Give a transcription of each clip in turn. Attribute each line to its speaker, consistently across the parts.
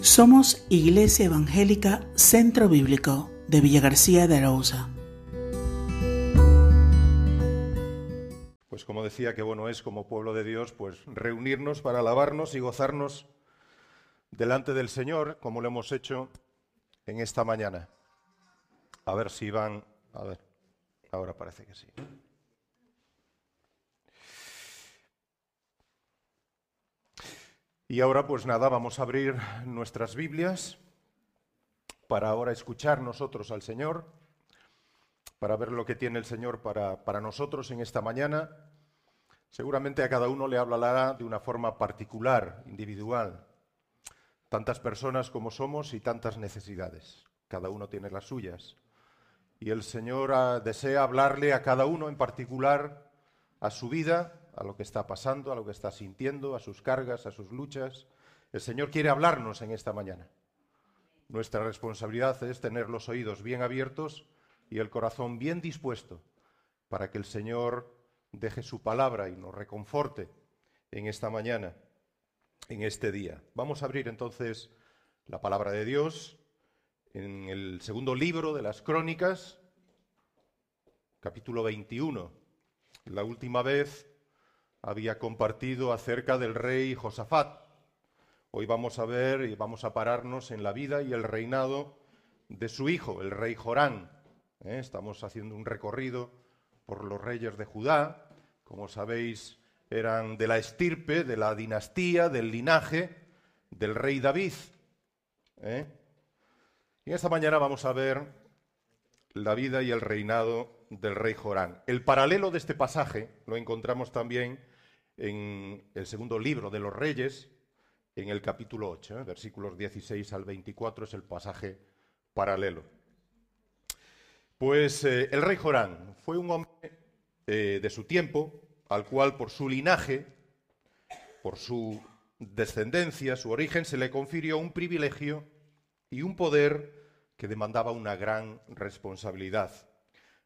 Speaker 1: Somos Iglesia Evangélica Centro Bíblico de Villa García de Arauza.
Speaker 2: Pues como decía, que bueno es como pueblo de Dios, pues reunirnos para alabarnos y gozarnos delante del Señor, como lo hemos hecho en esta mañana. A ver si van, a ver, ahora parece que sí. Y ahora pues nada, vamos a abrir nuestras Biblias para ahora escuchar nosotros al Señor, para ver lo que tiene el Señor para, para nosotros en esta mañana. Seguramente a cada uno le hablará de una forma particular, individual. Tantas personas como somos y tantas necesidades. Cada uno tiene las suyas. Y el Señor ah, desea hablarle a cada uno en particular a su vida, a lo que está pasando, a lo que está sintiendo, a sus cargas, a sus luchas. El Señor quiere hablarnos en esta mañana. Nuestra responsabilidad es tener los oídos bien abiertos y el corazón bien dispuesto para que el Señor deje su palabra y nos reconforte en esta mañana, en este día. Vamos a abrir entonces la palabra de Dios en el segundo libro de las Crónicas, capítulo 21. La última vez había compartido acerca del rey Josafat. Hoy vamos a ver y vamos a pararnos en la vida y el reinado de su hijo, el rey Jorán. ¿eh? Estamos haciendo un recorrido por los reyes de Judá. Como sabéis, eran de la estirpe, de la dinastía, del linaje del rey David. ¿eh? Y esta mañana vamos a ver la vida y el reinado del rey Jorán. El paralelo de este pasaje lo encontramos también en el segundo libro de los Reyes, en el capítulo 8, ¿eh? versículos 16 al 24 es el pasaje paralelo. Pues eh, el rey Jorán fue un hombre eh, de su tiempo, al cual por su linaje, por su descendencia, su origen, se le confirió un privilegio y un poder que demandaba una gran responsabilidad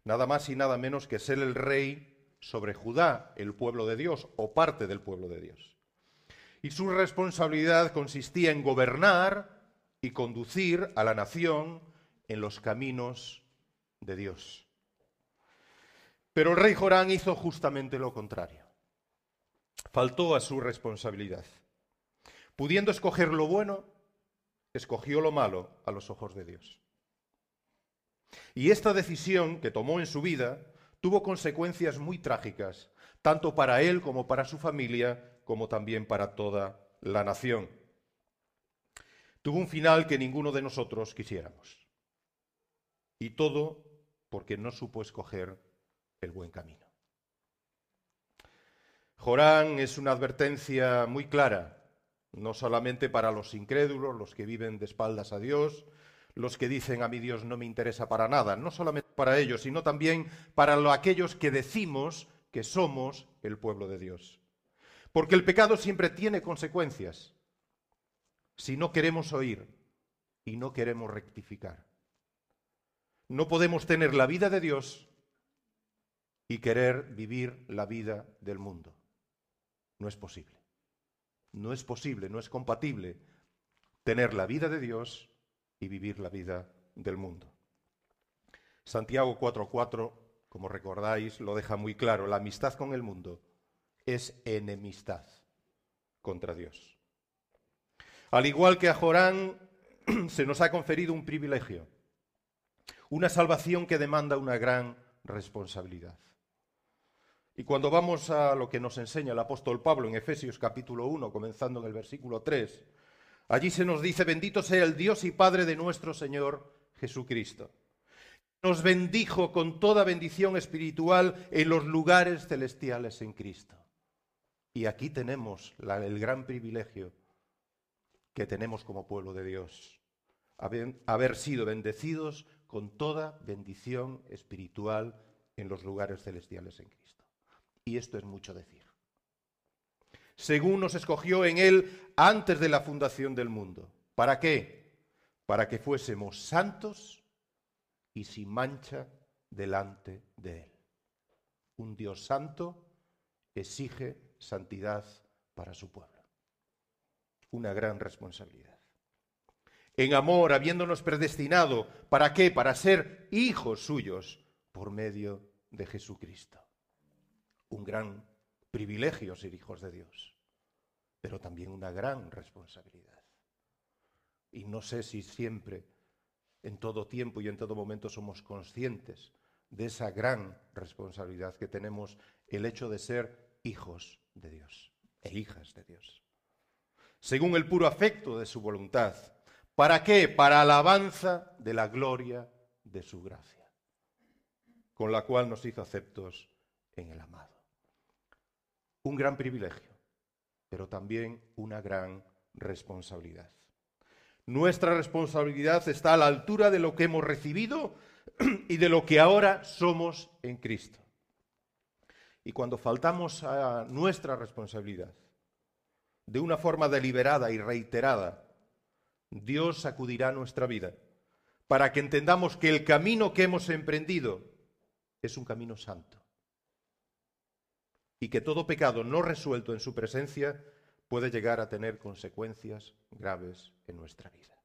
Speaker 2: nada más y nada menos que ser el rey sobre Judá, el pueblo de Dios, o parte del pueblo de Dios. Y su responsabilidad consistía en gobernar y conducir a la nación en los caminos de Dios. Pero el rey Jorán hizo justamente lo contrario. Faltó a su responsabilidad. Pudiendo escoger lo bueno, escogió lo malo a los ojos de Dios. Y esta decisión que tomó en su vida tuvo consecuencias muy trágicas, tanto para él como para su familia, como también para toda la nación. Tuvo un final que ninguno de nosotros quisiéramos. Y todo porque no supo escoger el buen camino. Jorán es una advertencia muy clara, no solamente para los incrédulos, los que viven de espaldas a Dios, los que dicen a mi Dios no me interesa para nada, no solamente para ellos, sino también para aquellos que decimos que somos el pueblo de Dios. Porque el pecado siempre tiene consecuencias si no queremos oír y no queremos rectificar. No podemos tener la vida de Dios y querer vivir la vida del mundo. No es posible. No es posible, no es compatible tener la vida de Dios y vivir la vida del mundo. Santiago 4:4, como recordáis, lo deja muy claro, la amistad con el mundo es enemistad contra Dios. Al igual que a Jorán, se nos ha conferido un privilegio, una salvación que demanda una gran responsabilidad. Y cuando vamos a lo que nos enseña el apóstol Pablo en Efesios capítulo 1, comenzando en el versículo 3, Allí se nos dice, bendito sea el Dios y Padre de nuestro Señor Jesucristo. Nos bendijo con toda bendición espiritual en los lugares celestiales en Cristo. Y aquí tenemos el gran privilegio que tenemos como pueblo de Dios, haber sido bendecidos con toda bendición espiritual en los lugares celestiales en Cristo. Y esto es mucho decir según nos escogió en Él antes de la fundación del mundo. ¿Para qué? Para que fuésemos santos y sin mancha delante de Él. Un Dios santo exige santidad para su pueblo. Una gran responsabilidad. en amor, habiéndonos predestinado, ¿para qué? Para ser hijos suyos por medio de Jesucristo. Un gran privilegio ser hijos de Dios, pero también una gran responsabilidad. Y no sé si siempre, en todo tiempo y en todo momento somos conscientes de esa gran responsabilidad que tenemos el hecho de ser hijos de Dios e hijas de Dios. Según el puro afecto de su voluntad. ¿Para qué? Para alabanza de la gloria de su gracia, con la cual nos hizo aceptos en el amado. Un gran privilegio, pero también una gran responsabilidad. Nuestra responsabilidad está a la altura de lo que hemos recibido y de lo que ahora somos en Cristo. Y cuando faltamos a nuestra responsabilidad, de una forma deliberada y reiterada, Dios sacudirá nuestra vida para que entendamos que el camino que hemos emprendido es un camino santo y que todo pecado no resuelto en su presencia puede llegar a tener consecuencias graves en nuestra vida.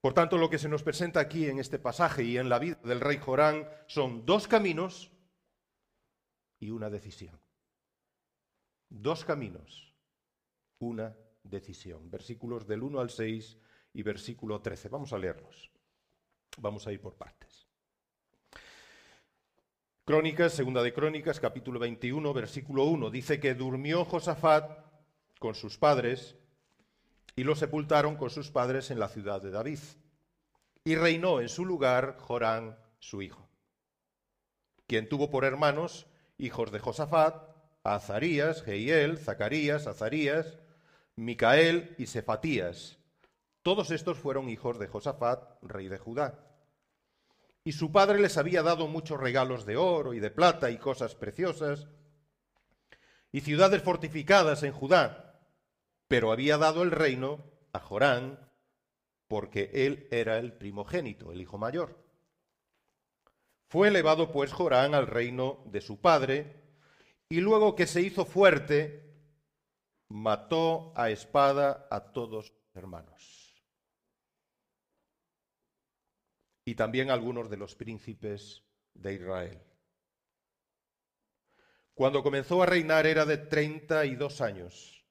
Speaker 2: Por tanto, lo que se nos presenta aquí en este pasaje y en la vida del rey Jorán son dos caminos y una decisión. Dos caminos, una decisión. Versículos del 1 al 6 y versículo 13. Vamos a leerlos. Vamos a ir por partes. Crónicas, segunda de Crónicas, capítulo 21, versículo 1. Dice que durmió Josafat con sus padres y lo sepultaron con sus padres en la ciudad de David. Y reinó en su lugar Jorán, su hijo, quien tuvo por hermanos hijos de Josafat, Azarías, Jehiel, Zacarías, Azarías, Micael y Sefatías. Todos estos fueron hijos de Josafat, rey de Judá. Y su padre les había dado muchos regalos de oro y de plata y cosas preciosas, y ciudades fortificadas en Judá, pero había dado el reino a Jorán, porque él era el primogénito, el hijo mayor. Fue elevado pues Jorán al reino de su padre, y luego que se hizo fuerte, mató a espada a todos sus hermanos. Y también algunos de los príncipes de Israel. Cuando comenzó a reinar era de treinta y dos años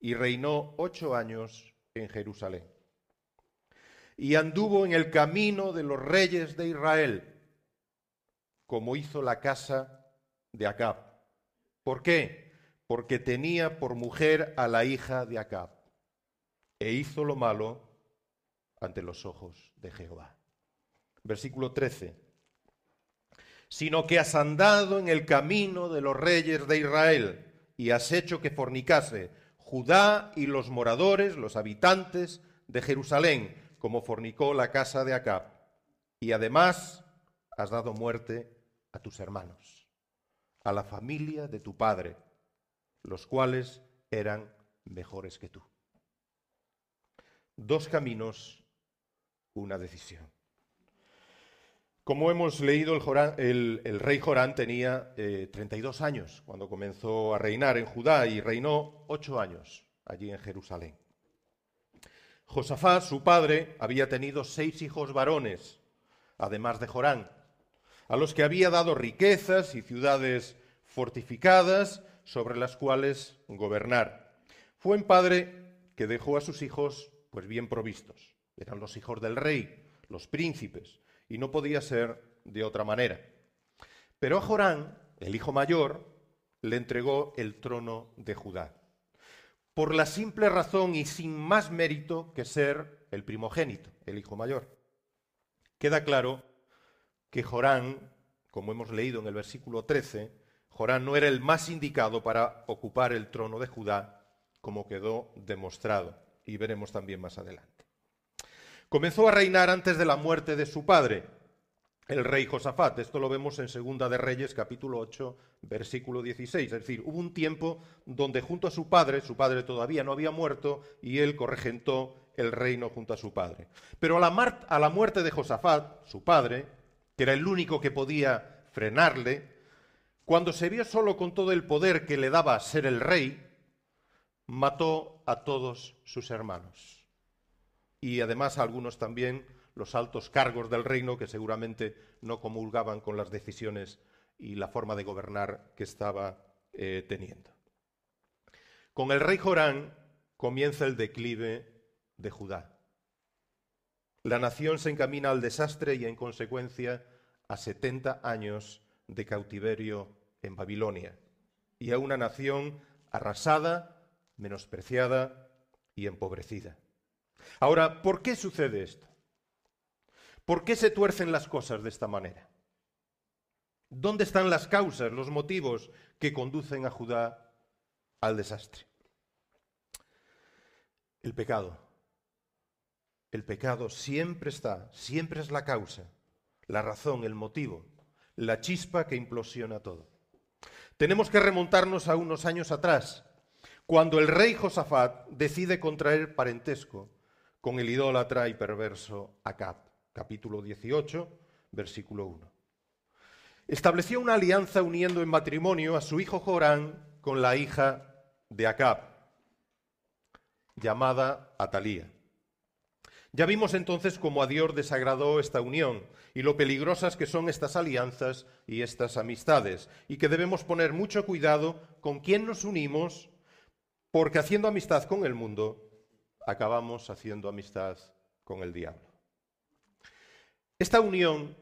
Speaker 2: y reinó ocho años en Jerusalén. Y anduvo en el camino de los reyes de Israel, como hizo la casa de Acab. ¿Por qué? Porque tenía por mujer a la hija de Acab e hizo lo malo ante los ojos de Jehová versículo 13, sino que has andado en el camino de los reyes de Israel y has hecho que fornicase Judá y los moradores, los habitantes de Jerusalén, como fornicó la casa de Acab. Y además has dado muerte a tus hermanos, a la familia de tu padre, los cuales eran mejores que tú. Dos caminos, una decisión. Como hemos leído, el, rey Jorán tenía 32 eh, años cuando comenzó a reinar en Judá y reinó ocho años allí en Jerusalén. Josafat, su padre, había tenido seis hijos varones, además de Jorán, a los que había dado riquezas y ciudades fortificadas sobre las cuales gobernar. Fue un padre que dejó a sus hijos pues bien provistos. Eran los hijos del rey, los príncipes, y no podía ser de otra manera. Pero a Jorán, el hijo mayor, le entregó el trono de Judá, por la simple razón y sin más mérito que ser el primogénito, el hijo mayor. Queda claro que Jorán, como hemos leído en el versículo 13, Jorán no era el más indicado para ocupar el trono de Judá, como quedó demostrado, y veremos también más adelante. Comenzó a reinar antes de la muerte de su padre, el rey Josafat. Esto lo vemos en Segunda de Reyes, capítulo 8, versículo 16. Es decir, hubo un tiempo donde junto a su padre, su padre todavía no había muerto, y él corregentó el reino junto a su padre. Pero a la, a la muerte de Josafat, su padre, que era el único que podía frenarle, cuando se vio solo con todo el poder que le daba ser el rey, mató a todos sus hermanos y además algunos también los altos cargos del reino que seguramente no comulgaban con las decisiones y la forma de gobernar que estaba eh, teniendo. Con el rey Jorán comienza el declive de Judá. La nación se encamina al desastre y en consecuencia a 70 años de cautiverio en Babilonia y a una nación arrasada, menospreciada y empobrecida. Ahora, ¿por qué sucede esto? ¿Por qué se tuercen las cosas de esta manera? ¿Dónde están las causas, los motivos que conducen a Judá al desastre? El pecado. El pecado siempre está, siempre es la causa, la razón, el motivo, la chispa que implosiona todo. Tenemos que remontarnos a unos años atrás, cuando el rey Josafat decide contraer parentesco con el idólatra y perverso Acab, capítulo 18, versículo 1. Estableció una alianza uniendo en matrimonio a su hijo Jorán con la hija de Acab, llamada Atalía. Ya vimos entonces cómo a Dios desagradó esta unión y lo peligrosas que son estas alianzas y estas amistades, y que debemos poner mucho cuidado con quién nos unimos, porque haciendo amistad con el mundo, acabamos haciendo amistad con el diablo. Esta unión,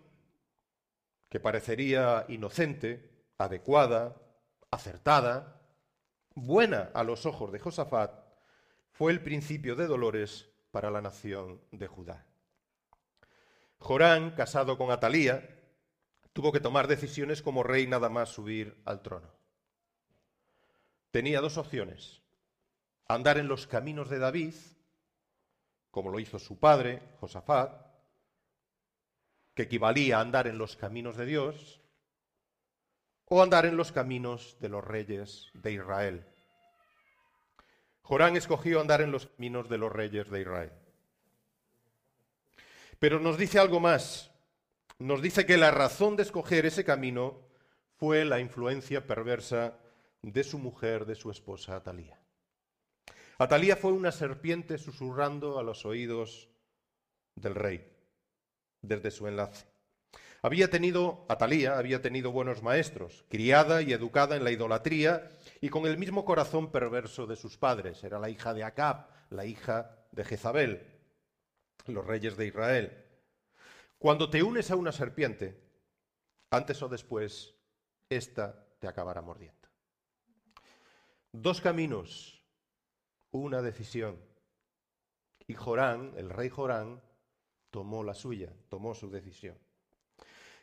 Speaker 2: que parecería inocente, adecuada, acertada, buena a los ojos de Josafat, fue el principio de dolores para la nación de Judá. Jorán, casado con Atalía, tuvo que tomar decisiones como rey nada más subir al trono. Tenía dos opciones, andar en los caminos de David, como lo hizo su padre, Josafat, que equivalía a andar en los caminos de Dios, o andar en los caminos de los reyes de Israel. Jorán escogió andar en los caminos de los reyes de Israel. Pero nos dice algo más. Nos dice que la razón de escoger ese camino fue la influencia perversa de su mujer, de su esposa Atalía. Atalía fue una serpiente susurrando a los oídos del rey desde su enlace. Había tenido, Atalía había tenido buenos maestros, criada y educada en la idolatría y con el mismo corazón perverso de sus padres. Era la hija de Acab, la hija de Jezabel, los reyes de Israel. Cuando te unes a una serpiente, antes o después, esta te acabará mordiendo. Dos caminos, una decisión. Y Jorán, el rey Jorán, tomó la suya, tomó su decisión.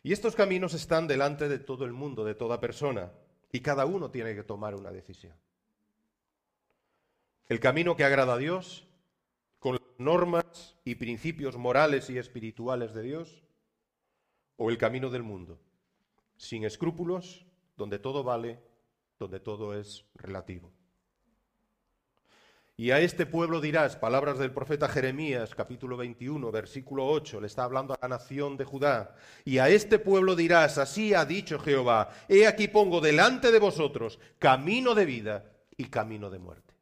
Speaker 2: Y estos caminos están delante de todo el mundo, de toda persona, y cada uno tiene que tomar una decisión. El camino que agrada a Dios, con las normas y principios morales y espirituales de Dios, o el camino del mundo, sin escrúpulos, donde todo vale, donde todo es relativo. Y a este pueblo dirás, palabras del profeta Jeremías, capítulo 21, versículo 8, le está hablando a la nación de Judá. Y a este pueblo dirás, así ha dicho Jehová, he aquí pongo delante de vosotros camino de vida y camino de muerte.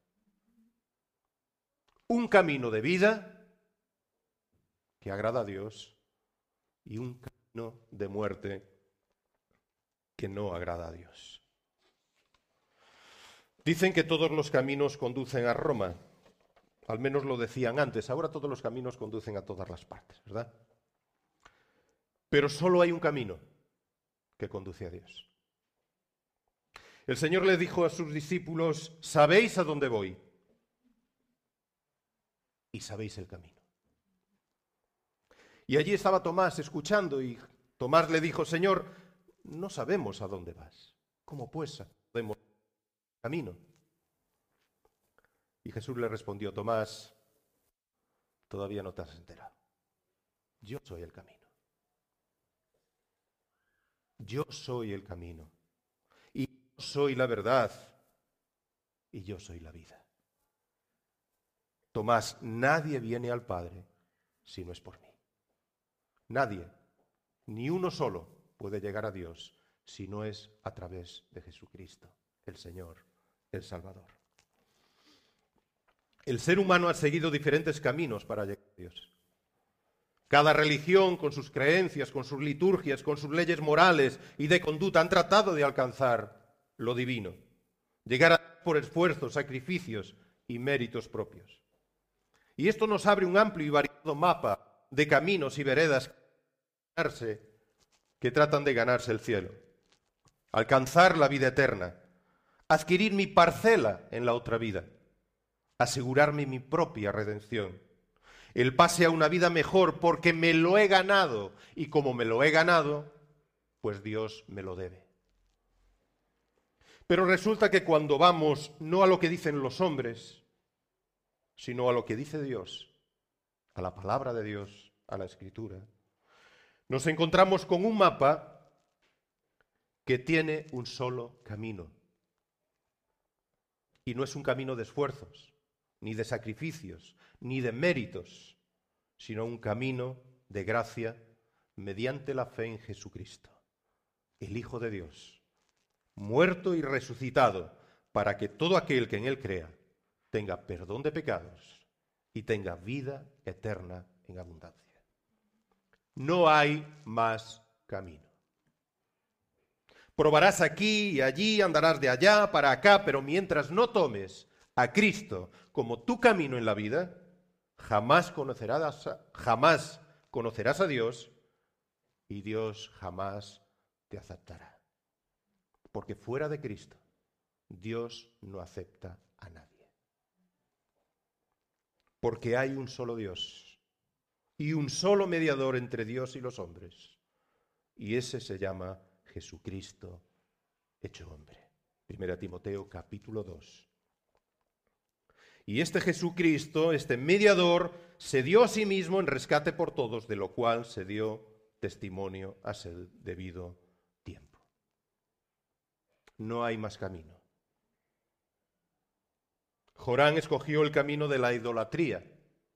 Speaker 2: Un camino de vida que agrada a Dios y un camino de muerte que no agrada a Dios. Dicen que todos los caminos conducen a Roma. Al menos lo decían antes. Ahora todos los caminos conducen a todas las partes, ¿verdad? Pero solo hay un camino que conduce a Dios. El Señor le dijo a sus discípulos, sabéis a dónde voy y sabéis el camino. Y allí estaba Tomás escuchando y Tomás le dijo, Señor, no sabemos a dónde vas. ¿Cómo pues camino. Y Jesús le respondió, Tomás, todavía no te has enterado. Yo soy el camino. Yo soy el camino. Y yo soy la verdad. Y yo soy la vida. Tomás, nadie viene al Padre si no es por mí. Nadie, ni uno solo, puede llegar a Dios si no es a través de Jesucristo, el Señor el Salvador. El ser humano ha seguido diferentes caminos para llegar a Dios. Cada religión, con sus creencias, con sus liturgias, con sus leyes morales y de conducta, han tratado de alcanzar lo divino, llegar a por esfuerzos, sacrificios y méritos propios. Y esto nos abre un amplio y variado mapa de caminos y veredas que tratan de ganarse el cielo, alcanzar la vida eterna, adquirir mi parcela en la otra vida, asegurarme mi propia redención el pase a una vida mejor porque me lo he ganado y como me lo he ganado, pues Dios me lo debe. Pero resulta que cuando vamos no a lo que dicen los hombres, sino a lo que dice Dios, a la palabra de Dios, a la escritura, nos encontramos con un mapa que tiene un solo camino. Y no es un camino de esfuerzos, ni de sacrificios, ni de méritos, sino un camino de gracia mediante la fe en Jesucristo, el Hijo de Dios, muerto y resucitado, para que todo aquel que en Él crea tenga perdón de pecados y tenga vida eterna en abundancia. No hay más camino. Probarás aquí y allí, andarás de allá para acá, pero mientras no tomes a Cristo como tu camino en la vida, jamás conocerás, jamás conocerás a Dios y Dios jamás te aceptará. Porque fuera de Cristo, Dios no acepta a nadie. Porque hay un solo Dios y un solo mediador entre Dios y los hombres. Y ese se llama Jesucristo hecho hombre. Primera Timoteo capítulo 2, y este Jesucristo, este mediador, se dio a sí mismo en rescate por todos, de lo cual se dio testimonio a su debido tiempo. No hay más camino. Jorán escogió el camino de la idolatría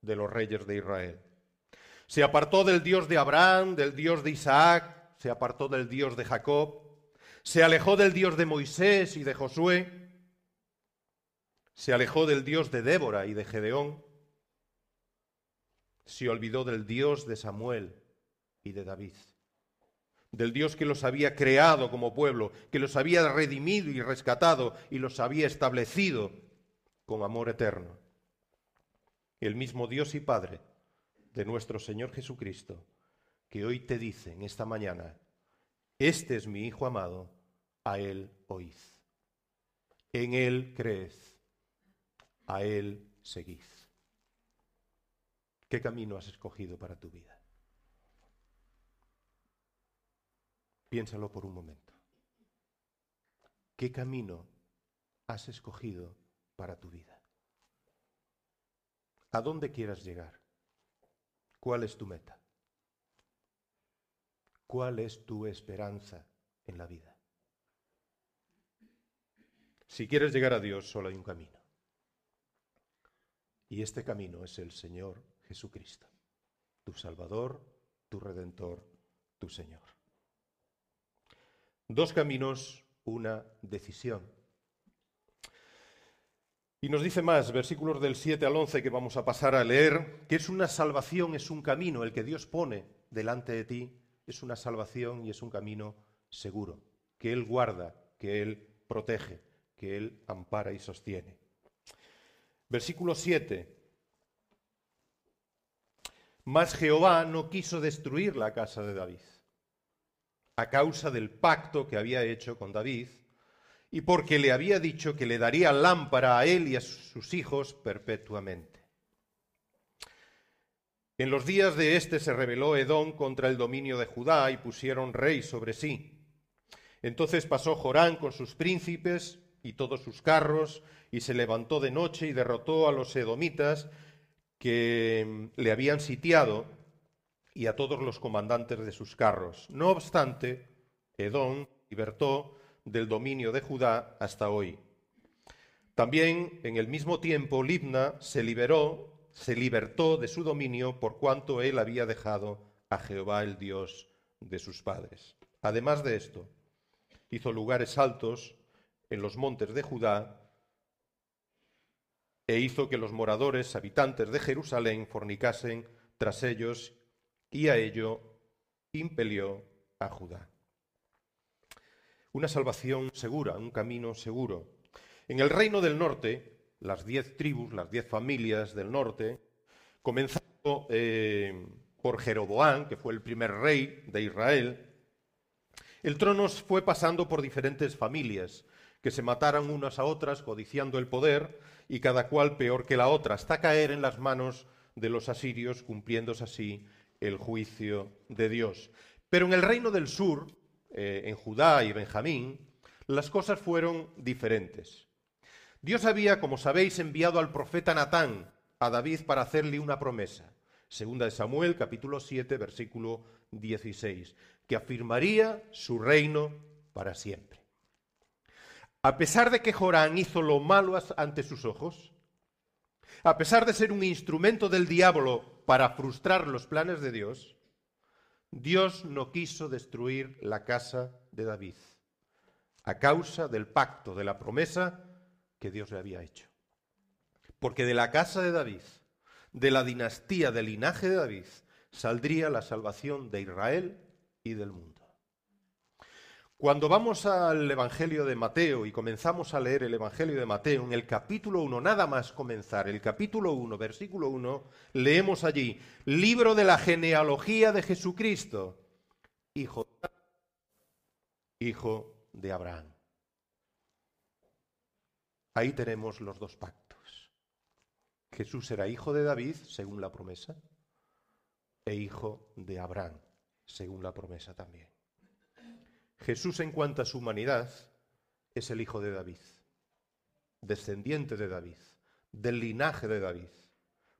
Speaker 2: de los reyes de Israel. Se apartó del Dios de Abraham, del Dios de Isaac, se apartó del Dios de Jacob, se alejó del Dios de Moisés y de Josué, se alejó del Dios de Débora y de Gedeón. Se olvidó del Dios de Samuel y de David. Del Dios que los había creado como pueblo, que los había redimido y rescatado y los había establecido con amor eterno. El mismo Dios y Padre de nuestro Señor Jesucristo, que hoy te dice en esta mañana, este es mi Hijo amado, a Él oíd. En Él creed a Él seguid. ¿Qué camino has escogido para tu vida? Piénsalo por un momento. ¿Qué camino has escogido para tu vida? ¿A dónde quieras llegar? ¿Cuál es tu meta? ¿Cuál es tu esperanza en la vida? Si quieres llegar a Dios, solo hay un camino. Y este camino es el Señor Jesucristo, tu Salvador, tu Redentor, tu Señor. Dos caminos, una decisión. Y nos dice más, versículos del 7 al 11 que vamos a pasar a leer, que es una salvación, es un camino, el que Dios pone delante de ti, es una salvación y es un camino seguro, que Él guarda, que Él protege, que Él ampara y sostiene. Versículo 7. Mas Jehová no quiso destruir la casa de David, a causa del pacto que había hecho con David, y porque le había dicho que le daría lámpara a él y a sus hijos perpetuamente. En los días de éste se rebeló Edom contra el dominio de Judá y pusieron rey sobre sí. Entonces pasó Jorán con sus príncipes y todos sus carros, y se levantó de noche y derrotó a los edomitas que mm, le habían sitiado y a todos los comandantes de sus carros. No obstante, Edom libertó del dominio de Judá hasta hoy. También en el mismo tiempo Libna se liberó, se libertó de su dominio por cuanto él había dejado a Jehová el Dios de sus padres. Además de esto, hizo lugares altos en los montes de Judá e hizo que los moradores, habitantes de Jerusalén, fornicasen tras ellos, y a ello impelió a Judá. Una salvación segura, un camino seguro. En el reino del norte, las diez tribus, las diez familias del norte, comenzando eh, por Jeroboán, que fue el primer rey de Israel, el trono fue pasando por diferentes familias, que se mataran unas a otras codiciando el poder, y cada cual peor que la otra, hasta caer en las manos de los asirios, cumpliéndose así el juicio de Dios. Pero en el reino del sur, eh, en Judá y Benjamín, las cosas fueron diferentes. Dios había, como sabéis, enviado al profeta Natán a David para hacerle una promesa. Segunda de Samuel, capítulo 7, versículo 16, que afirmaría su reino para siempre. A pesar de que Jorán hizo lo malo ante sus ojos, a pesar de ser un instrumento del diablo para frustrar los planes de Dios, Dios no quiso destruir la casa de David a causa del pacto, de la promesa que Dios le había hecho. Porque de la casa de David, de la dinastía, del linaje de David, saldría la salvación de Israel y del mundo. Cuando vamos al Evangelio de Mateo y comenzamos a leer el Evangelio de Mateo, en el capítulo 1, nada más comenzar, el capítulo 1, versículo 1, leemos allí, libro de la genealogía de Jesucristo, hijo, hijo de Abraham. Ahí tenemos los dos pactos. Jesús era hijo de David, según la promesa, e hijo de Abraham, según la promesa también. Jesús en cuanto a su humanidad es el hijo de David, descendiente de David, del linaje de David.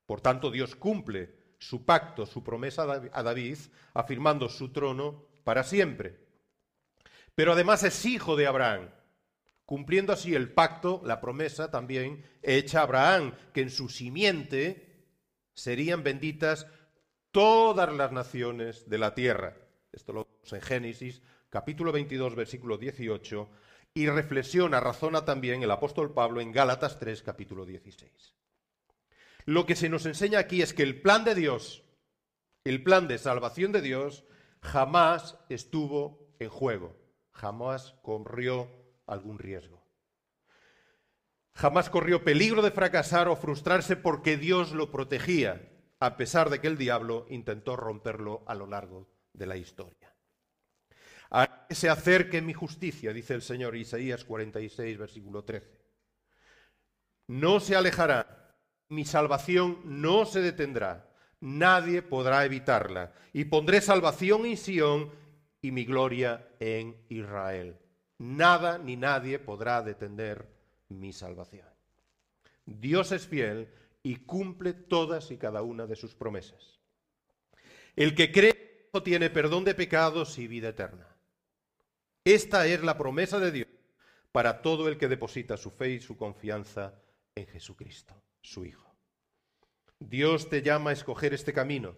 Speaker 2: Por tanto, Dios cumple su pacto, su promesa a David, afirmando su trono para siempre. Pero además es hijo de Abraham, cumpliendo así el pacto, la promesa también hecha a Abraham, que en su simiente serían benditas todas las naciones de la tierra. Esto lo vemos en Génesis capítulo 22, versículo 18, y reflexiona, razona también el apóstol Pablo en Gálatas 3, capítulo 16. Lo que se nos enseña aquí es que el plan de Dios, el plan de salvación de Dios, jamás estuvo en juego, jamás corrió algún riesgo. Jamás corrió peligro de fracasar o frustrarse porque Dios lo protegía, a pesar de que el diablo intentó romperlo a lo largo de la historia. A que se acerque mi justicia, dice el Señor Isaías 46, versículo 13. No se alejará, mi salvación no se detendrá, nadie podrá evitarla. Y pondré salvación en Sión y mi gloria en Israel. Nada ni nadie podrá detener mi salvación. Dios es fiel y cumple todas y cada una de sus promesas. El que cree tiene perdón de pecados y vida eterna. Esta es la promesa de Dios para todo el que deposita su fe y su confianza en Jesucristo, su Hijo. Dios te llama a escoger este camino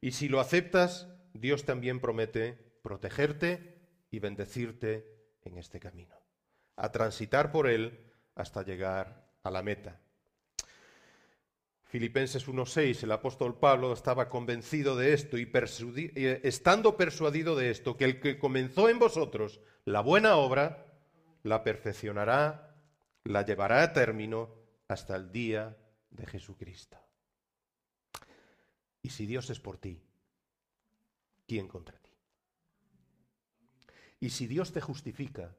Speaker 2: y si lo aceptas, Dios también promete protegerte y bendecirte en este camino, a transitar por él hasta llegar a la meta. Filipenses 1.6, el apóstol Pablo estaba convencido de esto y eh, estando persuadido de esto, que el que comenzó en vosotros la buena obra, la perfeccionará, la llevará a término hasta el día de Jesucristo. Y si Dios es por ti, ¿quién contra ti? Y si Dios te justifica,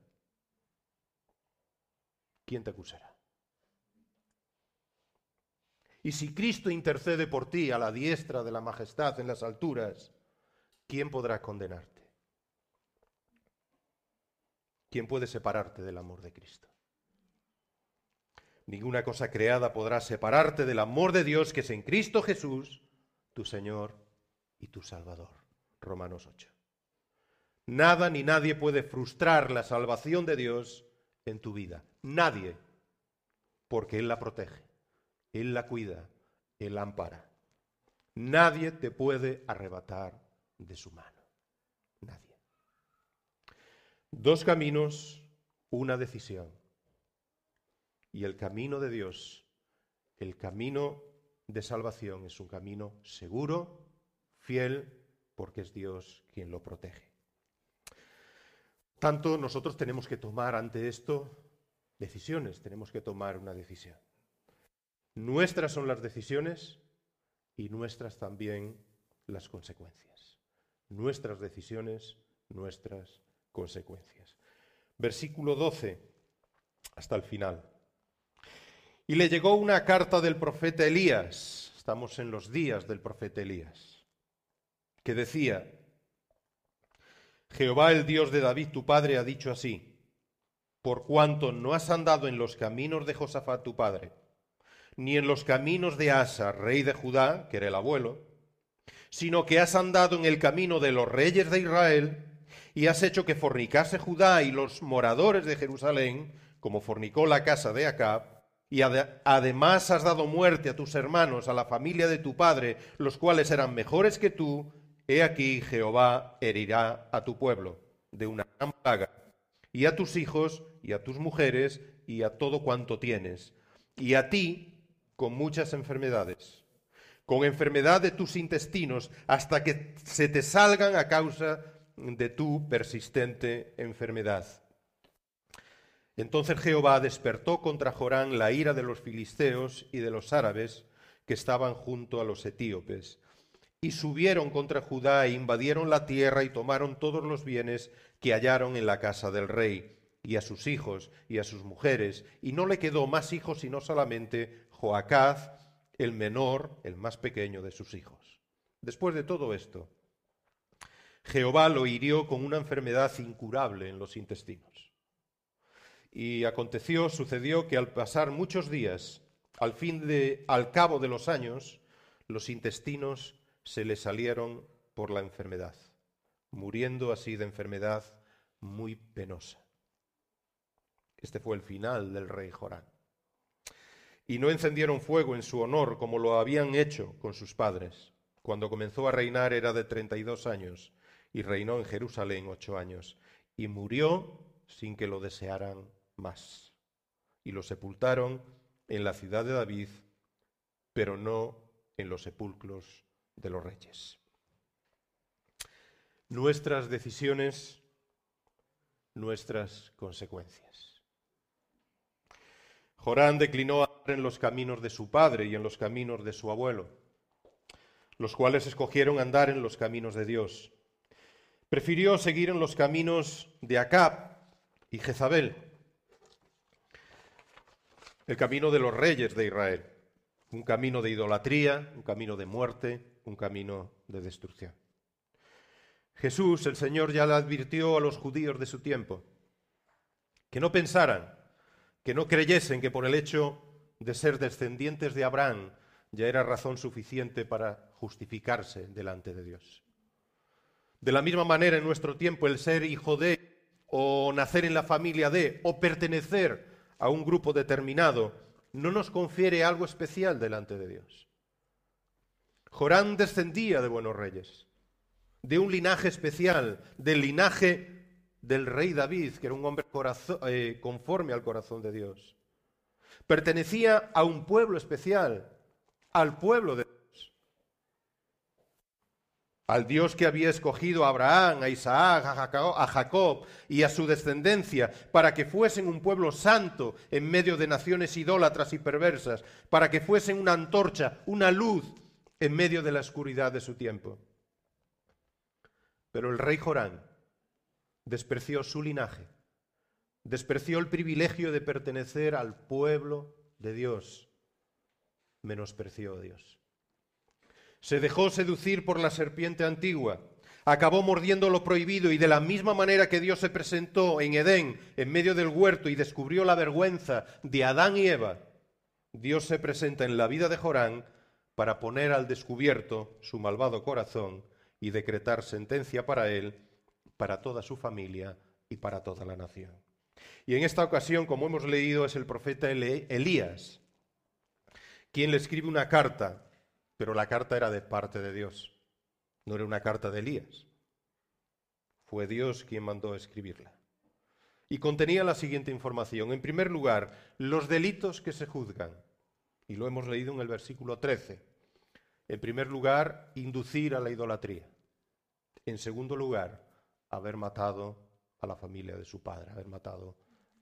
Speaker 2: ¿quién te acusará? Y si Cristo intercede por ti a la diestra de la majestad en las alturas, ¿quién podrá condenarte? ¿Quién puede separarte del amor de Cristo? Ninguna cosa creada podrá separarte del amor de Dios que es en Cristo Jesús, tu Señor y tu Salvador. Romanos 8. Nada ni nadie puede frustrar la salvación de Dios en tu vida. Nadie, porque Él la protege. Él la cuida, Él la ampara. Nadie te puede arrebatar de su mano. Nadie. Dos caminos, una decisión. Y el camino de Dios el camino de salvación es un camino seguro, fiel, porque es Dios quien lo protege. Tanto nosotros tenemos que tomar ante esto decisiones, tenemos que tomar una decisión. Nuestras son las decisiones y nuestras también las consecuencias. Nuestras decisiones, nuestras consecuencias. Versículo 12 hasta el final. Y le llegó una carta del profeta Elías, estamos en los días del profeta Elías, que decía, Jehová el Dios de David tu padre ha dicho así, por cuanto no has andado en los caminos de Josafat tu padre, ni en los caminos de Asa, rey de Judá, que era el abuelo, sino que has andado en el camino de los reyes de Israel, y has hecho que fornicase Judá y los moradores de Jerusalén, como fornicó la casa de Acab, y además has dado muerte a tus hermanos, a la familia de tu padre, los cuales eran mejores que tú, he aquí Jehová herirá a tu pueblo de una gran plaga, y a tus hijos, y a tus mujeres, y a todo cuanto tienes, y a ti con muchas enfermedades, con enfermedad de tus intestinos, hasta que se te salgan a causa de tu persistente enfermedad. Entonces Jehová despertó contra Jorán la ira de los filisteos y de los árabes que estaban junto a los etíopes. Y subieron contra Judá e invadieron la tierra y tomaron todos los bienes que hallaron en la casa del rey, y a sus hijos y a sus mujeres, y no le quedó más hijos sino solamente Joacaz, el menor, el más pequeño de sus hijos. Después de todo esto, Jehová lo hirió con una enfermedad incurable en los intestinos. Y aconteció, sucedió que al pasar muchos días, al fin de, al cabo de los años, los intestinos se le salieron por la enfermedad, muriendo así de enfermedad muy penosa. Este fue el final del rey Jorán. Y no encendieron fuego en su honor como lo habían hecho con sus padres. Cuando comenzó a reinar era de treinta y dos años y reinó en Jerusalén ocho años y murió sin que lo desearan más. Y lo sepultaron en la ciudad de David, pero no en los sepulcros de los reyes. Nuestras decisiones, nuestras consecuencias. Jorán declinó en los caminos de su padre y en los caminos de su abuelo, los cuales escogieron andar en los caminos de Dios. Prefirió seguir en los caminos de Acab y Jezabel el camino de los reyes de Israel, un camino de idolatría, un camino de muerte, un camino de destrucción. Jesús, el Señor, ya le advirtió a los judíos de su tiempo que no pensaran, que no creyesen que por el hecho de ser descendientes de Abraham ya era razón suficiente para justificarse delante de Dios. De la misma manera, en nuestro tiempo, el ser hijo de, o nacer en la familia de, o pertenecer a un grupo determinado no nos confiere algo especial delante de Dios. Jorán descendía de buenos reyes, de un linaje especial, del linaje del rey David, que era un hombre eh, conforme al corazón de Dios. Pertenecía a un pueblo especial, al pueblo de al Dios que había escogido a Abraham, a Isaac, a Jacob y a su descendencia, para que fuesen un pueblo santo en medio de naciones idólatras y perversas, para que fuesen una antorcha, una luz en medio de la oscuridad de su tiempo. Pero el rey Jorán despreció su linaje, despreció el privilegio de pertenecer al pueblo de Dios, menospreció a Dios. Se dejó seducir por la serpiente antigua, acabó mordiendo lo prohibido y de la misma manera que Dios se presentó en Edén, en medio del huerto, y descubrió la vergüenza de Adán y Eva, Dios se presenta en la vida de Jorán para poner al descubierto su malvado corazón y decretar sentencia para él, para toda su familia y para toda la nación. Y en esta ocasión, como hemos leído, es el profeta Elías quien le escribe una carta pero la carta era de parte de Dios, no era una carta de Elías. Fue Dios quien mandó escribirla. Y contenía la siguiente información. En primer lugar, los delitos que se juzgan. y lo hemos leído en el versículo 13. En primer lugar, inducir a la idolatría. En segundo lugar, haber matado a la familia de su padre, haber matado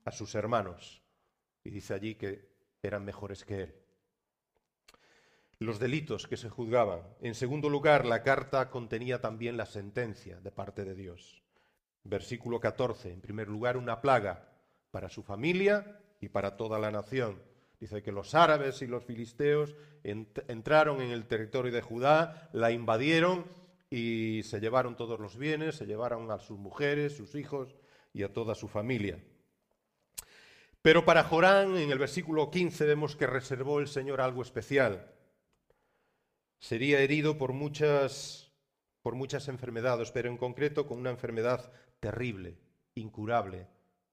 Speaker 2: a sus hermanos. Y dice allí que eran mejores que él. Los delitos que se juzgaban. En segundo lugar, la carta contenía también la sentencia de parte de Dios. Versículo 14. En primer lugar, una plaga para su familia y para toda la nación. Dice que los árabes y los filisteos entraron en el territorio de Judá, la invadieron y se llevaron todos los bienes, se llevaron a sus mujeres, sus hijos y a toda su familia. Pero para Jorán, en el versículo 15, vemos que reservó el Señor algo especial. Sería herido por muchas, por muchas enfermedades, pero en concreto con una enfermedad terrible, incurable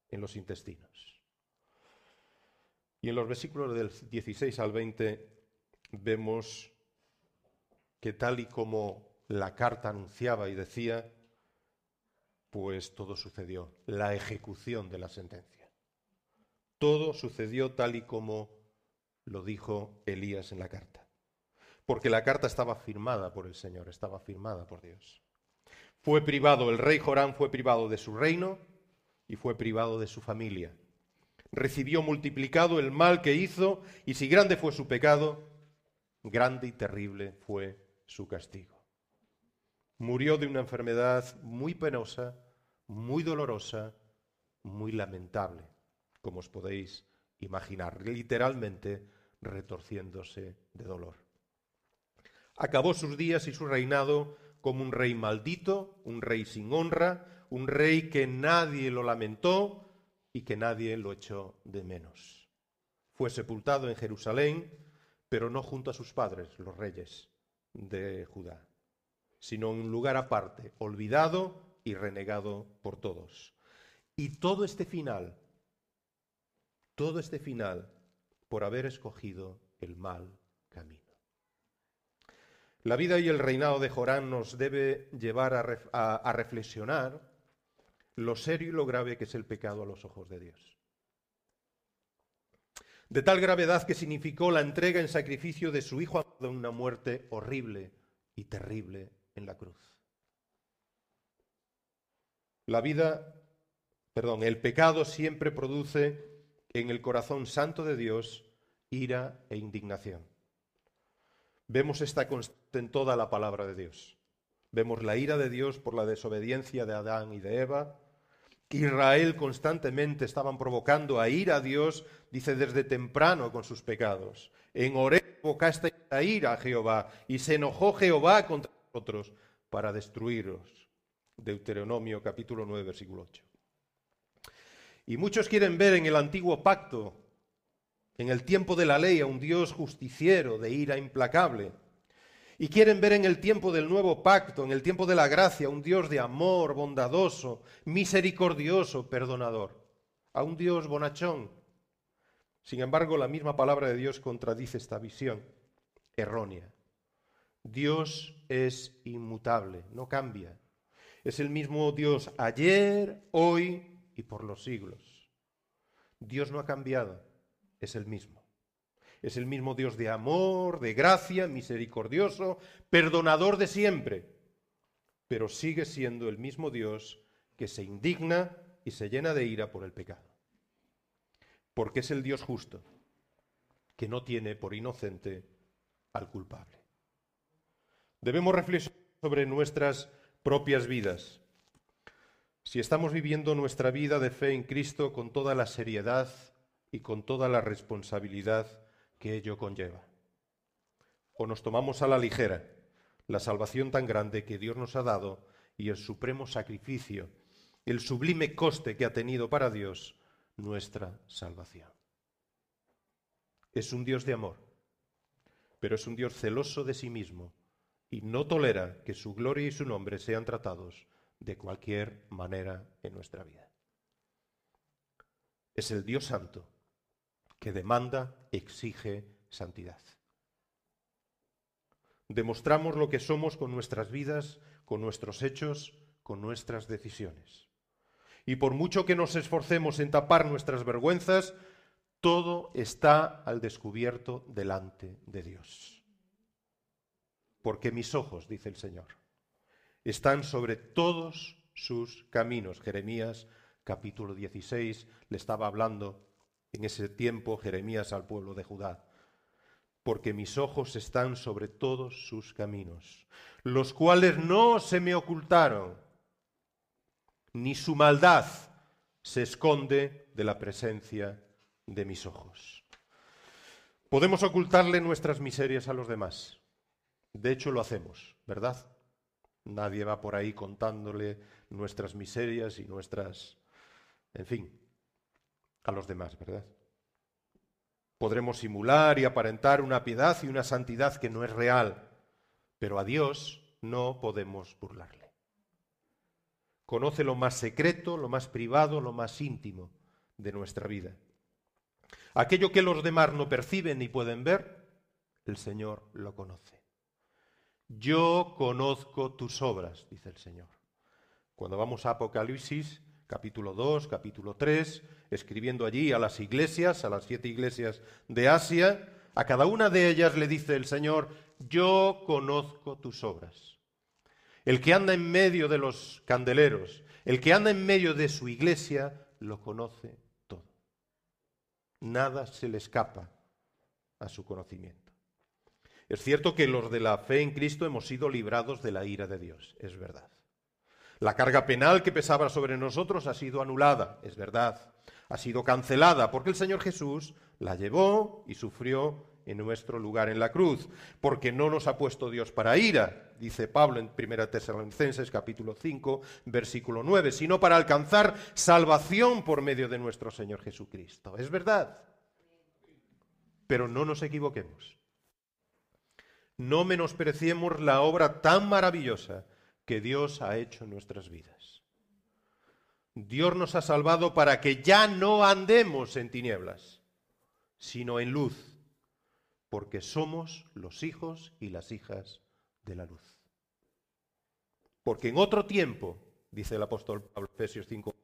Speaker 2: en los intestinos. Y en los versículos del 16 al 20 vemos que tal y como la carta anunciaba y decía, pues todo sucedió, la ejecución de la sentencia. Todo sucedió tal y como lo dijo Elías en la carta. Porque la carta estaba firmada por el Señor, estaba firmada por Dios. Fue privado, el rey Jorán fue privado de su reino y fue privado de su familia. Recibió multiplicado el mal que hizo y si grande fue su pecado, grande y terrible fue su castigo murió de una enfermedad muy penosa, muy dolorosa, muy lamentable, como os podéis imaginar, literalmente retorciéndose de dolor. Acabó sus días y su reinado como un rey maldito, un rey sin honra, un rey que nadie lo lamentó y que nadie lo echó de menos. Fue sepultado en Jerusalén, pero no junto a sus padres, los reyes de Judá sino en un lugar aparte, olvidado y renegado por todos. Y todo este final, todo este final, por haber escogido el mal camino. La vida y el reinado de Jorán nos debe llevar a, a reflexionar lo serio y lo grave que es el pecado a los ojos de Dios. De tal gravedad que significó la entrega en sacrificio de su hijo de una muerte horrible y terrible en la cruz. La vida, perdón, el pecado siempre produce en el corazón santo de Dios ira e indignación. Vemos esta constante en toda la palabra de Dios. Vemos la ira de Dios por la desobediencia de Adán y de Eva. Israel constantemente estaban provocando a ira a Dios, dice desde temprano con sus pecados. En Oreb provocaste a ira a Jehová y se enojó Jehová contra otros para destruiros. Deuteronomio capítulo 9, versículo 8. Y muchos quieren ver en el antiguo pacto, en el tiempo de la ley, a un Dios justiciero, de ira implacable. Y quieren ver en el tiempo del nuevo pacto, en el tiempo de la gracia, un Dios de amor, bondadoso, misericordioso, perdonador. A un Dios bonachón. Sin embargo, la misma palabra de Dios contradice esta visión errónea. Dios es inmutable, no cambia. Es el mismo Dios ayer, hoy y por los siglos. Dios no ha cambiado, es el mismo. Es el mismo Dios de amor, de gracia, misericordioso, perdonador de siempre. Pero sigue siendo el mismo Dios que se indigna y se llena de ira por el pecado. Porque es el Dios justo, que no tiene por inocente al culpable. Debemos reflexionar sobre nuestras propias vidas. Si estamos viviendo nuestra vida de fe en Cristo con toda la seriedad y con toda la responsabilidad que ello conlleva. O nos tomamos a la ligera la salvación tan grande que Dios nos ha dado y el supremo sacrificio, el sublime coste que ha tenido para Dios nuestra salvación. Es un Dios de amor, pero es un Dios celoso de sí mismo y no tolera que su gloria y su nombre sean tratados de cualquier manera en nuestra vida. Es el Dios Santo que demanda, exige santidad. Demostramos lo que somos con nuestras vidas, con nuestros hechos, con nuestras decisiones. Y por mucho que nos esforcemos en tapar nuestras vergüenzas, todo está al descubierto delante de Dios. Porque mis ojos, dice el Señor, están sobre todos sus caminos. Jeremías capítulo 16 le estaba hablando en ese tiempo Jeremías al pueblo de Judá. Porque mis ojos están sobre todos sus caminos, los cuales no se me ocultaron, ni su maldad se esconde de la presencia de mis ojos. Podemos ocultarle nuestras miserias a los demás. De hecho, lo hacemos, ¿verdad? Nadie va por ahí contándole nuestras miserias y nuestras, en fin, a los demás, ¿verdad? Podremos simular y aparentar una piedad y una santidad que no es real, pero a Dios no podemos burlarle. Conoce lo más secreto, lo más privado, lo más íntimo de nuestra vida. Aquello que los demás no perciben ni pueden ver, el Señor lo conoce. Yo conozco tus obras, dice el Señor. Cuando vamos a Apocalipsis, capítulo 2, capítulo 3, escribiendo allí a las iglesias, a las siete iglesias de Asia, a cada una de ellas le dice el Señor, yo conozco tus obras. El que anda en medio de los candeleros, el que anda en medio de su iglesia, lo conoce nada se le escapa a su conocimiento. Es cierto que los de la fe en Cristo hemos sido librados de la ira de Dios, es verdad. La carga penal que pesaba sobre nosotros ha sido anulada, es verdad. Ha sido cancelada porque el Señor Jesús la llevó y sufrió en nuestro lugar en la cruz, porque no nos ha puesto Dios para ira, dice Pablo en 1 Tesalonicenses capítulo 5, versículo 9, sino para alcanzar salvación por medio de nuestro Señor Jesucristo. Es verdad. Pero no nos equivoquemos. No menospreciemos la obra tan maravillosa que Dios ha hecho en nuestras vidas. Dios nos ha salvado para que ya no andemos en tinieblas, sino en luz porque somos los hijos y las hijas de la luz. Porque en otro tiempo, dice el apóstol Pablo, Efesios 5,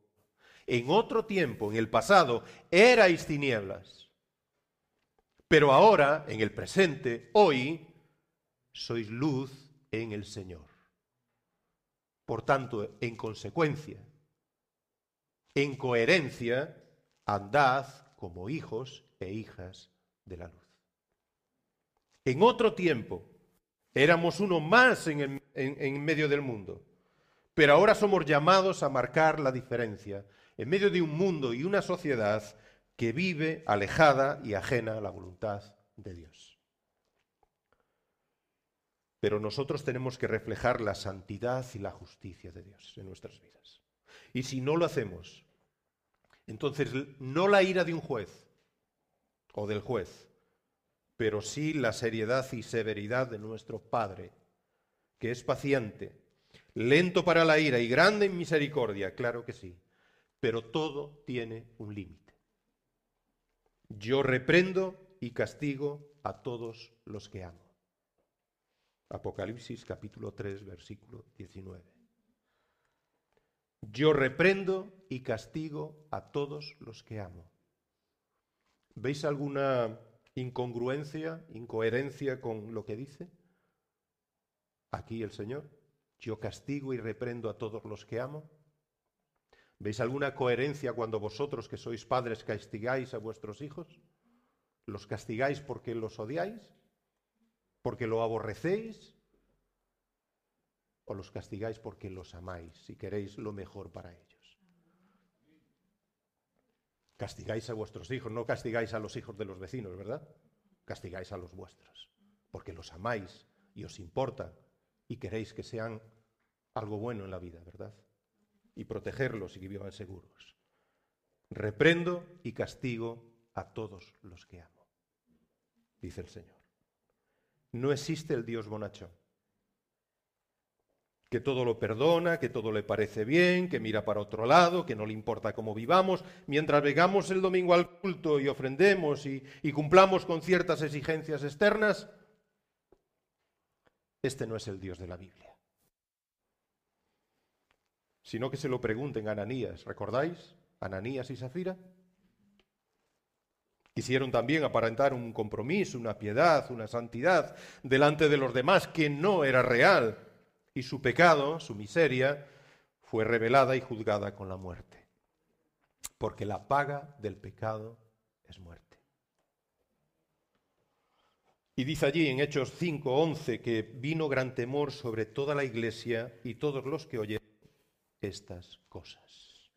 Speaker 2: en otro tiempo, en el pasado, erais tinieblas, pero ahora, en el presente, hoy, sois luz en el Señor. Por tanto, en consecuencia, en coherencia, andad como hijos e hijas de la luz. En otro tiempo éramos uno más en, medio del mundo, pero ahora somos llamados a marcar la diferencia en medio de un mundo y una sociedad que vive alejada y ajena a la voluntad de Dios. Pero nosotros tenemos que reflejar la santidad y la justicia de Dios en nuestras vidas. Y si no lo hacemos, entonces no la ira de un juez o del juez, pero sí la seriedad y severidad de nuestro Padre, que es paciente, lento para la ira y grande en misericordia, claro que sí, pero todo tiene un límite. Yo reprendo y castigo a todos los que amo. Apocalipsis capítulo 3, versículo 19. Yo reprendo y castigo a todos los que amo. ¿Veis alguna incongruencia, incoherencia con lo que dice? Aquí el Señor, yo castigo y reprendo a todos los que amo. ¿Veis alguna coherencia cuando vosotros que sois padres castigáis a vuestros hijos? ¿Los castigáis porque los odiáis? ¿Porque lo aborrecéis? ¿O los castigáis porque los amáis si queréis lo mejor para ellos? Castigáis a vuestros hijos, no castigáis a los hijos de los vecinos, ¿verdad? Castigáis a los vuestros, porque los amáis y os importa y queréis que sean algo bueno en la vida, ¿verdad? Y protegerlos y que vivan seguros. Reprendo y castigo a todos los que amo, dice el Señor. No existe el Dios bonachón que todo lo perdona, que todo le parece bien, que mira para otro lado, que no le importa cómo vivamos, mientras vengamos el domingo al culto y ofrendemos y, y cumplamos con ciertas exigencias externas, este no es el Dios de la Biblia. Sino que se lo pregunten a Ananías, ¿recordáis? Ananías y Zafira. Quisieron también aparentar un compromiso, una piedad, una santidad delante de los demás que no era real. Y su pecado, su miseria, fue revelada y juzgada con la muerte. Porque la paga del pecado es muerte. Y dice allí en Hechos 5:11 que vino gran temor sobre toda la iglesia y todos los que oyeron estas cosas.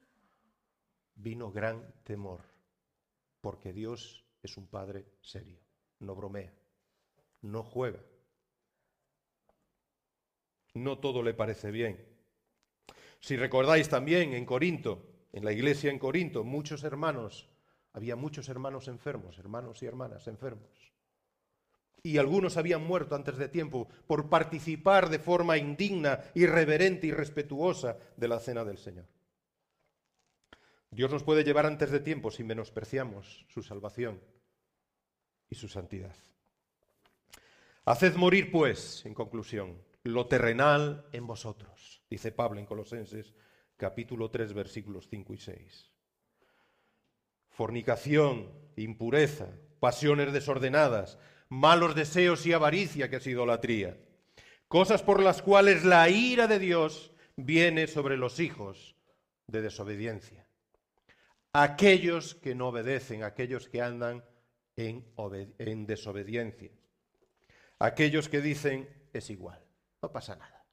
Speaker 2: Vino gran temor porque Dios es un Padre serio, no bromea, no juega. No todo le parece bien. Si recordáis también en Corinto, en la iglesia en Corinto, muchos hermanos, había muchos hermanos enfermos, hermanos y hermanas enfermos. Y algunos habían muerto antes de tiempo por participar de forma indigna, irreverente y respetuosa de la cena del Señor. Dios nos puede llevar antes de tiempo si menospreciamos su salvación y su santidad. Haced morir, pues, en conclusión, lo terrenal en vosotros, dice Pablo en Colosenses capítulo 3 versículos 5 y 6. Fornicación, impureza, pasiones desordenadas, malos deseos y avaricia, que es idolatría. Cosas por las cuales la ira de Dios viene sobre los hijos de desobediencia aquellos que no obedecen, aquellos que andan en, en, desobediencia, aquellos que dicen es igual, no pasa nada.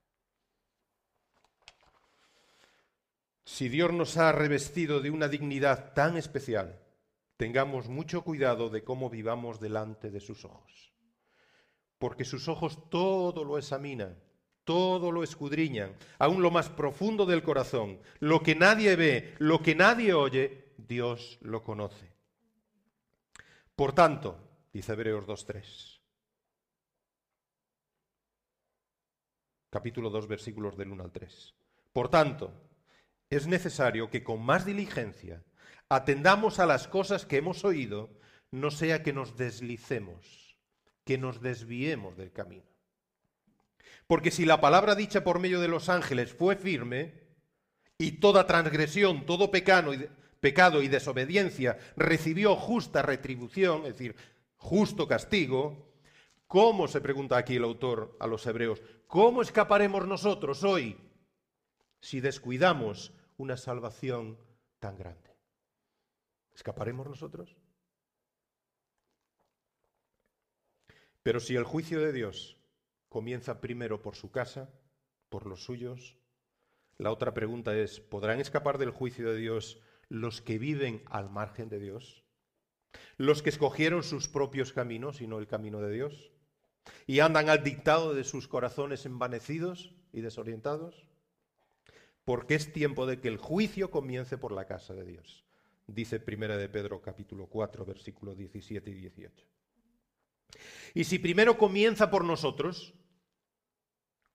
Speaker 2: Si Dios nos ha revestido de una dignidad tan especial, tengamos mucho cuidado de cómo vivamos delante de sus ojos, porque sus ojos todo lo examinan, todo lo escudriñan, aún lo más profundo del corazón, lo que nadie ve, lo que nadie oye, Dios lo conoce. Por tanto, dice Hebreos 2.3, capítulo 2, versículos del 1 al 3. Por tanto, es necesario que con más diligencia atendamos a las cosas que hemos oído, no sea que nos deslicemos, que nos desviemos del camino. Porque si la palabra dicha por medio de los ángeles fue firme, y toda transgresión, todo pecado, pecado y desobediencia recibió justa retribución, es decir, justo castigo, ¿cómo, se pregunta aquí el autor a los hebreos, cómo escaparemos nosotros hoy si descuidamos una salvación tan grande? ¿Escaparemos nosotros? Pero si el juicio de Dios comienza primero por su casa, por los suyos, la otra pregunta es, ¿podrán escapar del juicio de Dios los que viven al margen de Dios, los que escogieron sus propios caminos y no el camino de Dios, y andan al dictado de sus corazones envanecidos y desorientados, porque es tiempo de que el juicio comience por la casa de Dios, dice Primera de Pedro capítulo 4, versículos 17 y 18. Y si primero comienza por nosotros,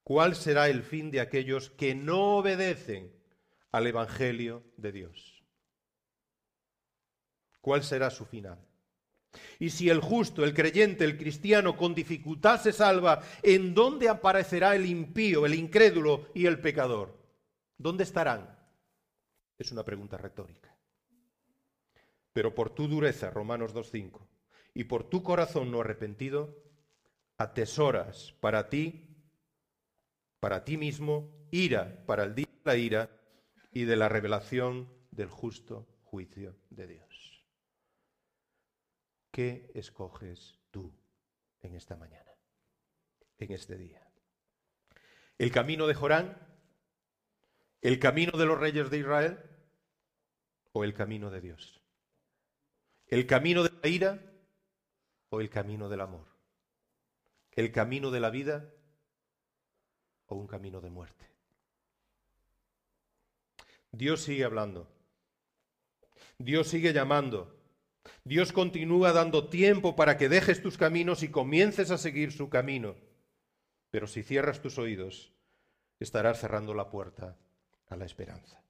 Speaker 2: ¿cuál será el fin de aquellos que no obedecen al Evangelio de Dios? Cuál será su final. Y si el justo, el creyente, el cristiano con dificultad se salva, ¿en dónde aparecerá el impío, el incrédulo y el pecador? ¿Dónde estarán? Es una pregunta retórica. Pero por tu dureza, Romanos 2.5, y por tu corazón no arrepentido, atesoras para ti, para ti mismo, ira para el día de la ira y de la revelación del justo juicio de Dios. ¿Qué escoges tú en esta mañana, en este día? ¿El camino de Jorán? ¿El camino de los reyes de Israel? ¿O el camino de Dios? ¿El camino de la ira o el camino del amor? ¿El camino de la vida o un camino de muerte? Dios sigue hablando. Dios sigue llamando. Dios continúa dando tiempo para que dejes tus caminos y comiences a seguir su camino. Pero si cierras tus oídos, estarás cerrando la puerta a la esperanza.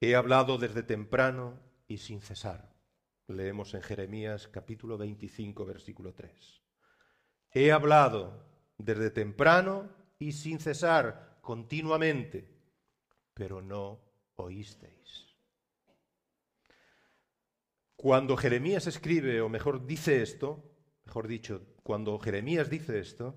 Speaker 2: He hablado desde temprano y sin cesar. Leemos en Jeremías capítulo 25, versículo 3. He hablado desde temprano y sin cesar, continuamente, pero no oísteis. Cuando Jeremías escribe, o mejor dice esto, mejor dicho, cuando Jeremías dice esto,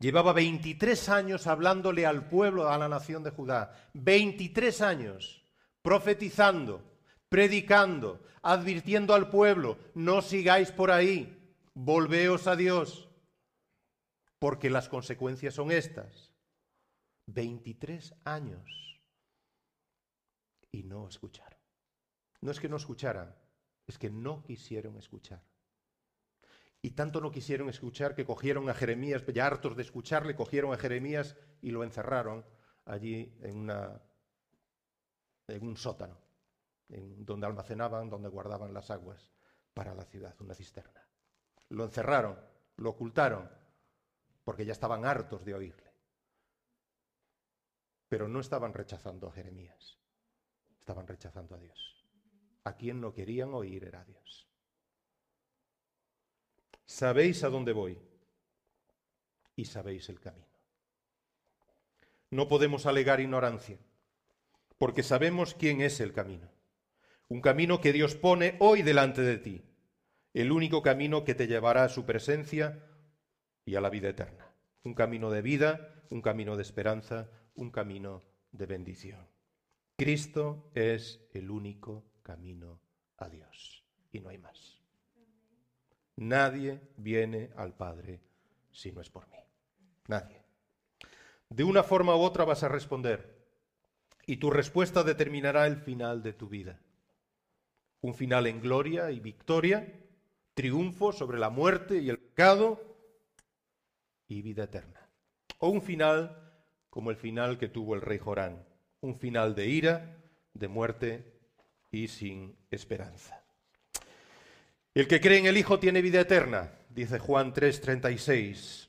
Speaker 2: llevaba 23 años hablándole al pueblo, a la nación de Judá, 23 años, profetizando, predicando, advirtiendo al pueblo, no sigáis por ahí, volveos a Dios, porque las consecuencias son estas. 23 años y no escucharon. No es que no escucharan, es que no quisieron escuchar. Y tanto no quisieron escuchar que cogieron a Jeremías, ya hartos de escucharle, cogieron a Jeremías y lo encerraron allí en, un sótano, en donde almacenaban, donde guardaban las aguas para la ciudad, una cisterna. Lo encerraron, lo ocultaron, porque ya estaban hartos de oírle. Pero no estaban rechazando a Jeremías, estaban rechazando a Dios. A quien no querían oír era Dios. Sabéis a dónde voy y sabéis el camino. No podemos alegar ignorancia, porque sabemos quién es el camino. Un camino que Dios pone hoy delante de ti, el único camino que te llevará a su presencia y a la vida eterna. Un camino de vida, un camino de esperanza, un camino de bendición. Cristo es el único camino a Dios y no hay más. Nadie viene al Padre si no es por mí. Nadie. De una forma u otra vas a responder y tu respuesta determinará el final de tu vida. Un final en gloria y victoria, triunfo sobre la muerte y el pecado y vida eterna. O un final como el final que tuvo el rey Jorán, un final de ira, de muerte y sin esperanza. El que cree en el Hijo tiene vida eterna, dice Juan 3:36.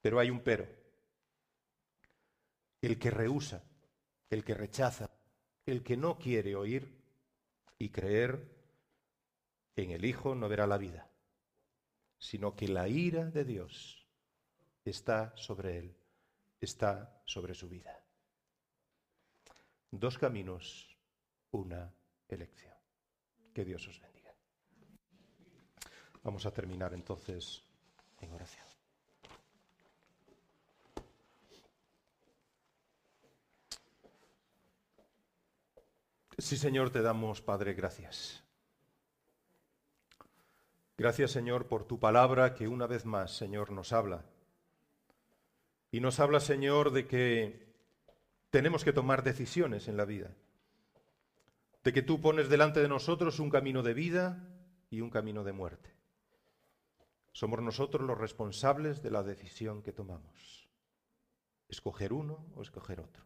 Speaker 2: Pero hay un pero. El que rehúsa, el que rechaza, el que no quiere oír y creer en el Hijo no verá la vida, sino que la ira de Dios está sobre él está sobre su vida. Dos caminos, una elección. Que Dios os bendiga. Vamos a terminar entonces en oración. Sí, Señor, te damos, Padre, gracias. Gracias, Señor, por tu palabra que una vez más, Señor, nos habla y nos habla, Señor, de que tenemos que tomar decisiones en la vida. De que tú pones delante de nosotros un camino de vida y un camino de muerte. Somos nosotros los responsables de la decisión que tomamos. Escoger uno o escoger otro.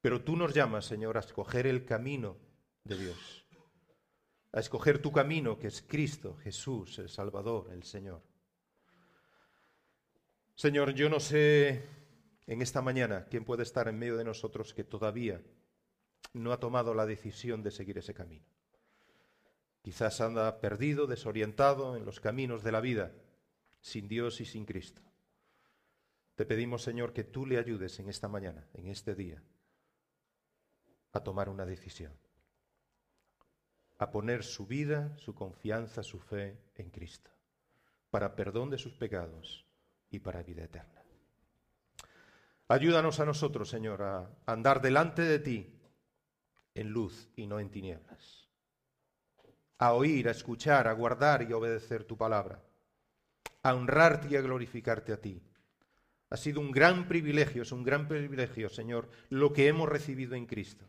Speaker 2: Pero tú nos llamas, Señor, a escoger el camino de Dios. A escoger tu camino, que es Cristo, Jesús, el Salvador, el Señor. Señor, yo no sé en esta mañana quién puede estar en medio de nosotros que todavía no ha tomado la decisión de seguir ese camino. Quizás anda perdido, desorientado en los caminos de la vida, sin Dios y sin Cristo. Te pedimos, Señor, que tú le ayudes en esta mañana, en este día, a tomar una decisión, a poner su vida, su confianza, su fe en Cristo, para perdón de sus pecados y para vida eterna. Ayúdanos a nosotros, Señor, a andar delante de ti en luz y no en tinieblas. A oír, a escuchar, a guardar y obedecer tu palabra. A honrarte y a glorificarte a ti. Ha sido un gran privilegio, es un gran privilegio, Señor, lo que hemos recibido en Cristo,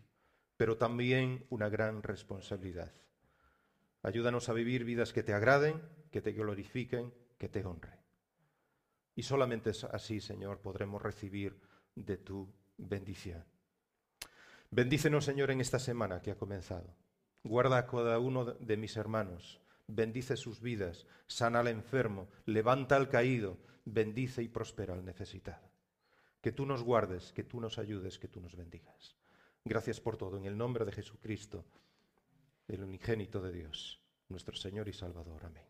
Speaker 2: pero también una gran responsabilidad. Ayúdanos a vivir vidas que te agraden, que te glorifiquen, que te honren. Y solamente así, Señor, podremos recibir de tu bendición. Bendícenos, Señor, en esta semana que ha comenzado. Guarda a cada uno de mis hermanos. Bendice sus vidas, sana al enfermo, levanta al caído, bendice y prospera al necesitado. Que tú nos guardes, que tú nos ayudes, que tú nos bendigas. Gracias por todo, en el nombre de Jesucristo, el unigénito de Dios, nuestro Señor y Salvador. Amén.